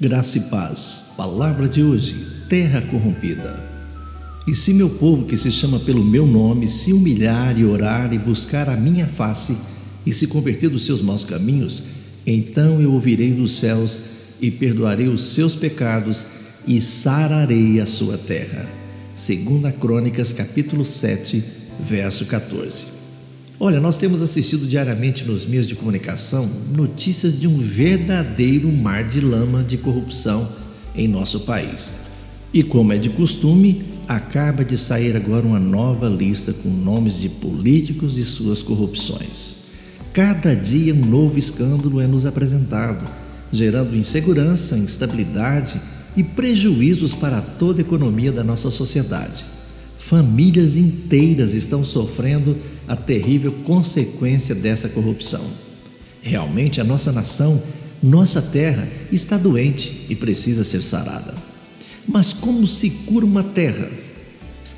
Graça e paz. Palavra de hoje: terra corrompida. E se meu povo, que se chama pelo meu nome, se humilhar e orar e buscar a minha face e se converter dos seus maus caminhos, então eu ouvirei dos céus e perdoarei os seus pecados e sararei a sua terra. Segunda Crônicas, capítulo 7, verso 14. Olha, nós temos assistido diariamente nos meios de comunicação notícias de um verdadeiro mar de lama de corrupção em nosso país. E como é de costume, acaba de sair agora uma nova lista com nomes de políticos e suas corrupções. Cada dia um novo escândalo é nos apresentado, gerando insegurança, instabilidade e prejuízos para toda a economia da nossa sociedade. Famílias inteiras estão sofrendo a terrível consequência dessa corrupção. Realmente a nossa nação, nossa terra, está doente e precisa ser sarada. Mas como se cura uma terra?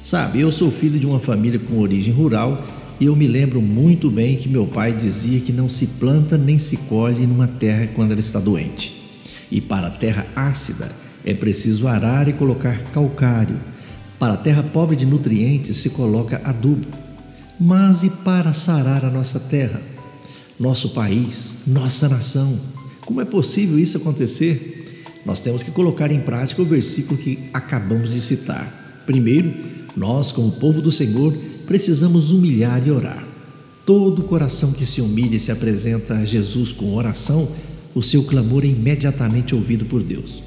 Sabe, eu sou filho de uma família com origem rural e eu me lembro muito bem que meu pai dizia que não se planta nem se colhe numa terra quando ela está doente. E para a terra ácida é preciso arar e colocar calcário, para a terra pobre de nutrientes se coloca adubo. Mas e para sarar a nossa terra, nosso país, nossa nação? Como é possível isso acontecer? Nós temos que colocar em prática o versículo que acabamos de citar. Primeiro, nós, como povo do Senhor, precisamos humilhar e orar. Todo coração que se humilha e se apresenta a Jesus com oração, o seu clamor é imediatamente ouvido por Deus.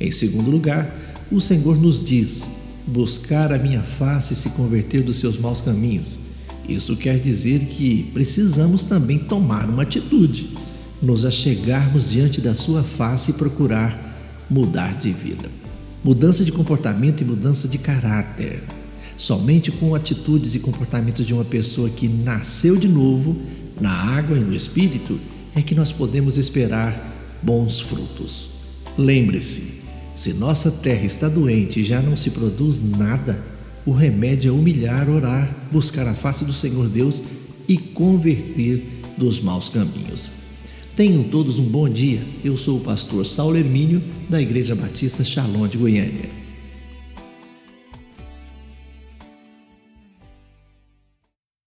Em segundo lugar, o Senhor nos diz: buscar a minha face e se converter dos seus maus caminhos. Isso quer dizer que precisamos também tomar uma atitude, nos achegarmos diante da sua face e procurar mudar de vida. Mudança de comportamento e mudança de caráter. Somente com atitudes e comportamentos de uma pessoa que nasceu de novo, na água e no espírito, é que nós podemos esperar bons frutos. Lembre-se, se nossa terra está doente e já não se produz nada, o remédio é humilhar, orar, buscar a face do Senhor Deus e converter dos maus caminhos. Tenham todos um bom dia. Eu sou o pastor Saulo Hermínio, da Igreja Batista Shalom de Goiânia.